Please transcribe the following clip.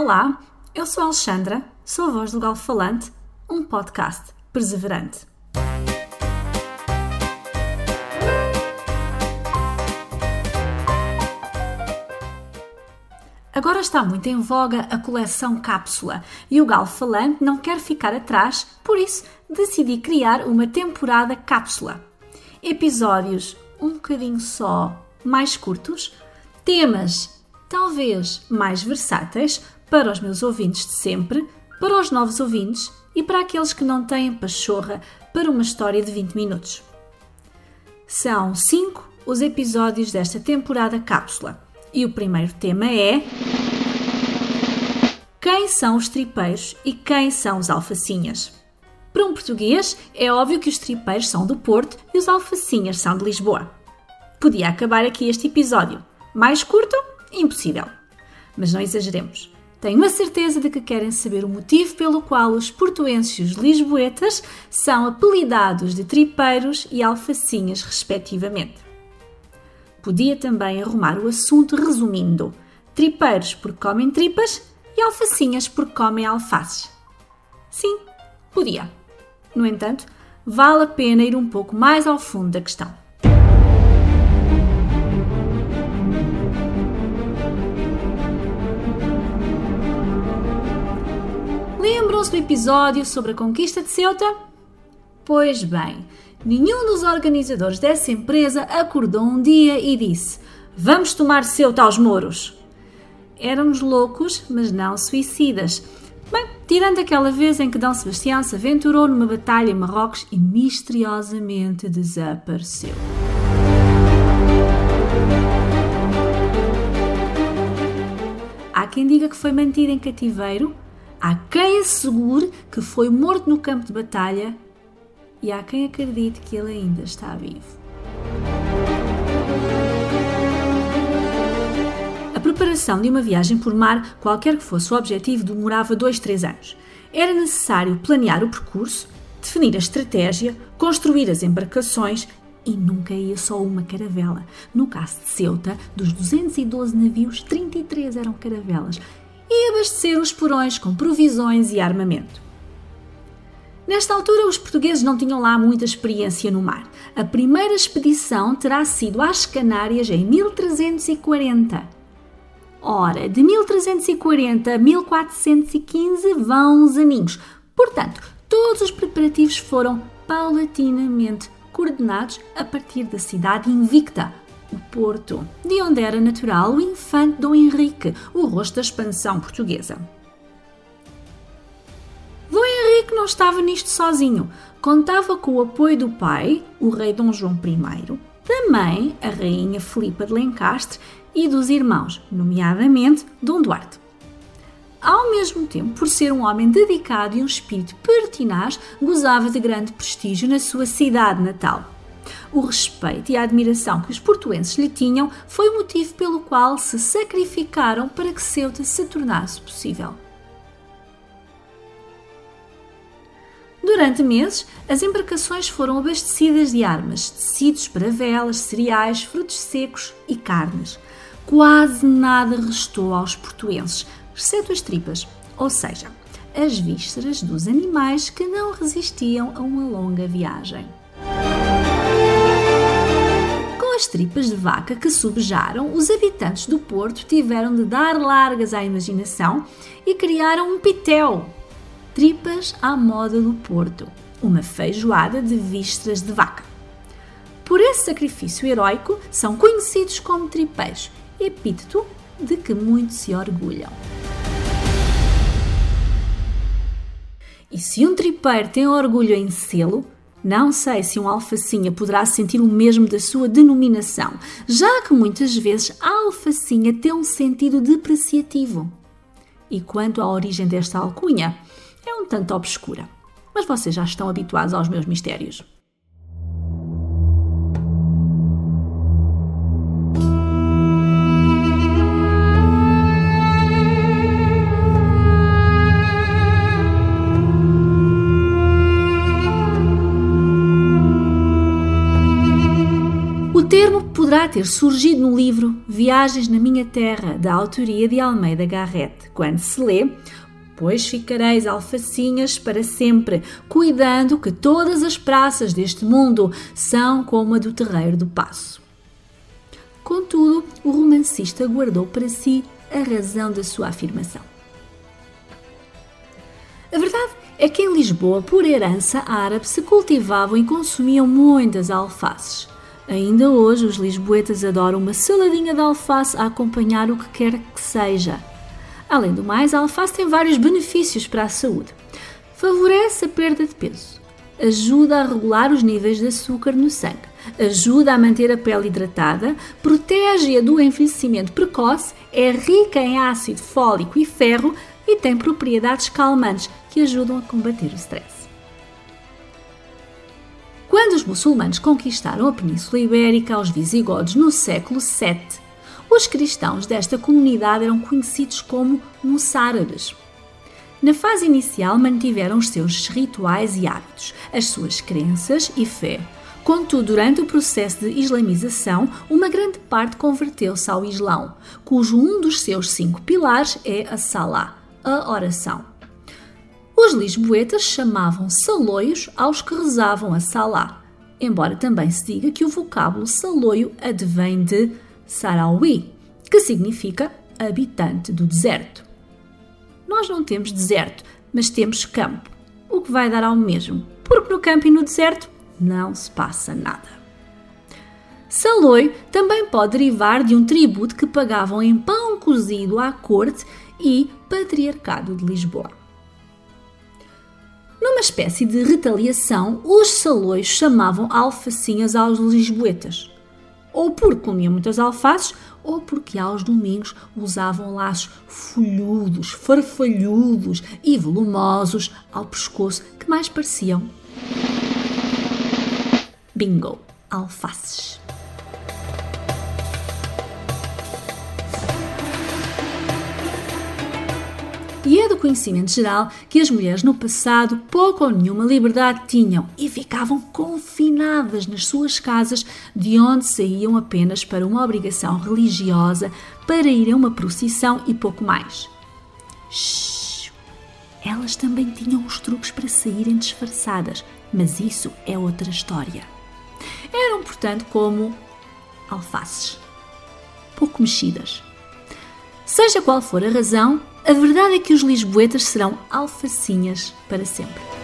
Olá, eu sou a Alexandra, sou a voz do Galo Falante, um podcast perseverante. Agora está muito em voga a coleção Cápsula e o Galo Falante não quer ficar atrás, por isso decidi criar uma temporada Cápsula. Episódios um bocadinho só mais curtos, temas talvez mais versáteis para os meus ouvintes de sempre, para os novos ouvintes e para aqueles que não têm pachorra para uma história de 20 minutos. São cinco os episódios desta temporada cápsula e o primeiro tema é. Quem são os tripeiros e quem são os alfacinhas? Para um português, é óbvio que os tripeiros são do Porto e os alfacinhas são de Lisboa. Podia acabar aqui este episódio. Mais curto? Impossível. Mas não exageremos. Tenho a certeza de que querem saber o motivo pelo qual os portuenses e os lisboetas são apelidados de tripeiros e alfacinhas, respectivamente. Podia também arrumar o assunto resumindo: tripeiros porque comem tripas e alfacinhas porque comem alfaces. Sim, podia. No entanto, vale a pena ir um pouco mais ao fundo da questão. Episódio sobre a conquista de Ceuta? Pois bem, nenhum dos organizadores dessa empresa acordou um dia e disse: Vamos tomar Ceuta aos moros. Éramos loucos, mas não suicidas. Bem, tirando aquela vez em que D. Sebastião se aventurou numa batalha em Marrocos e misteriosamente desapareceu. Há quem diga que foi mantido em cativeiro Há quem assegure que foi morto no campo de batalha e há quem acredite que ele ainda está vivo. A preparação de uma viagem por mar, qualquer que fosse o objetivo, demorava 2, 3 anos. Era necessário planear o percurso, definir a estratégia, construir as embarcações e nunca ia só uma caravela. No caso de Ceuta, dos 212 navios, 33 eram caravelas e abastecer os porões com provisões e armamento. Nesta altura, os portugueses não tinham lá muita experiência no mar. A primeira expedição terá sido às Canárias em 1340. Ora, de 1340 a 1415 vão os aninhos. Portanto, todos os preparativos foram paulatinamente coordenados a partir da cidade invicta, o Porto, de onde era natural o infante Dom Henrique, o rosto da expansão portuguesa. Dom Henrique não estava nisto sozinho. Contava com o apoio do pai, o rei Dom João I, da mãe, a rainha Filipa de Lencastre, e dos irmãos, nomeadamente Dom Duarte. Ao mesmo tempo, por ser um homem dedicado e um espírito pertinaz, gozava de grande prestígio na sua cidade natal. O respeito e a admiração que os portuenses lhe tinham foi o motivo pelo qual se sacrificaram para que Ceuta se tornasse possível. Durante meses, as embarcações foram abastecidas de armas, tecidos para velas, cereais, frutos secos e carnes. Quase nada restou aos portuenses, exceto as tripas, ou seja, as vísceras dos animais que não resistiam a uma longa viagem as tripas de vaca que subjaram, os habitantes do Porto tiveram de dar largas à imaginação e criaram um pitel. Tripas à moda do Porto, uma feijoada de vísceras de vaca. Por esse sacrifício heróico, são conhecidos como tripeiros, epíteto de que muito se orgulham. E se um tripeiro tem orgulho em selo, não sei se um alfacinha poderá sentir o mesmo da sua denominação, já que muitas vezes a alfacinha tem um sentido depreciativo. E quanto à origem desta alcunha, é um tanto obscura. Mas vocês já estão habituados aos meus mistérios. Deverá ter surgido no livro Viagens na Minha Terra, da autoria de Almeida Garrett, quando se lê Pois ficareis alfacinhas para sempre, cuidando que todas as praças deste mundo são como a do terreiro do passo. Contudo, o romancista guardou para si a razão da sua afirmação. A verdade é que em Lisboa, por herança árabe, se cultivavam e consumiam muitas alfaces. Ainda hoje, os lisboetas adoram uma saladinha de alface a acompanhar o que quer que seja. Além do mais, a alface tem vários benefícios para a saúde. Favorece a perda de peso, ajuda a regular os níveis de açúcar no sangue, ajuda a manter a pele hidratada, protege-a do envelhecimento precoce, é rica em ácido fólico e ferro e tem propriedades calmantes que ajudam a combater o stress. Os muçulmanos conquistaram a Península Ibérica aos visigodos no século VII, os cristãos desta comunidade eram conhecidos como moçárabes. Na fase inicial mantiveram os seus rituais e hábitos, as suas crenças e fé. Contudo, durante o processo de islamização, uma grande parte converteu-se ao Islão, cujo um dos seus cinco pilares é a Salah, a oração. Os lisboetas chamavam saloios aos que rezavam a Salah, embora também se diga que o vocábulo saloio advém de Sarawi, que significa habitante do deserto. Nós não temos deserto, mas temos campo, o que vai dar ao mesmo, porque no campo e no deserto não se passa nada. Saloi também pode derivar de um tributo que pagavam em pão cozido à corte e patriarcado de Lisboa. Numa espécie de retaliação, os salões chamavam alfacinhas aos lisboetas, ou porque comiam muitas alfaces, ou porque aos domingos usavam laços folhudos, farfalhudos e volumosos ao pescoço que mais pareciam. Bingo! Alfaces. E é do conhecimento geral que as mulheres no passado pouco ou nenhuma liberdade tinham e ficavam confinadas nas suas casas, de onde saíam apenas para uma obrigação religiosa, para ir a uma procissão e pouco mais. Shhh. Elas também tinham os truques para saírem disfarçadas, mas isso é outra história. Eram, portanto, como alfaces, pouco mexidas. Seja qual for a razão, a verdade é que os lisboetas serão alfacinhas para sempre.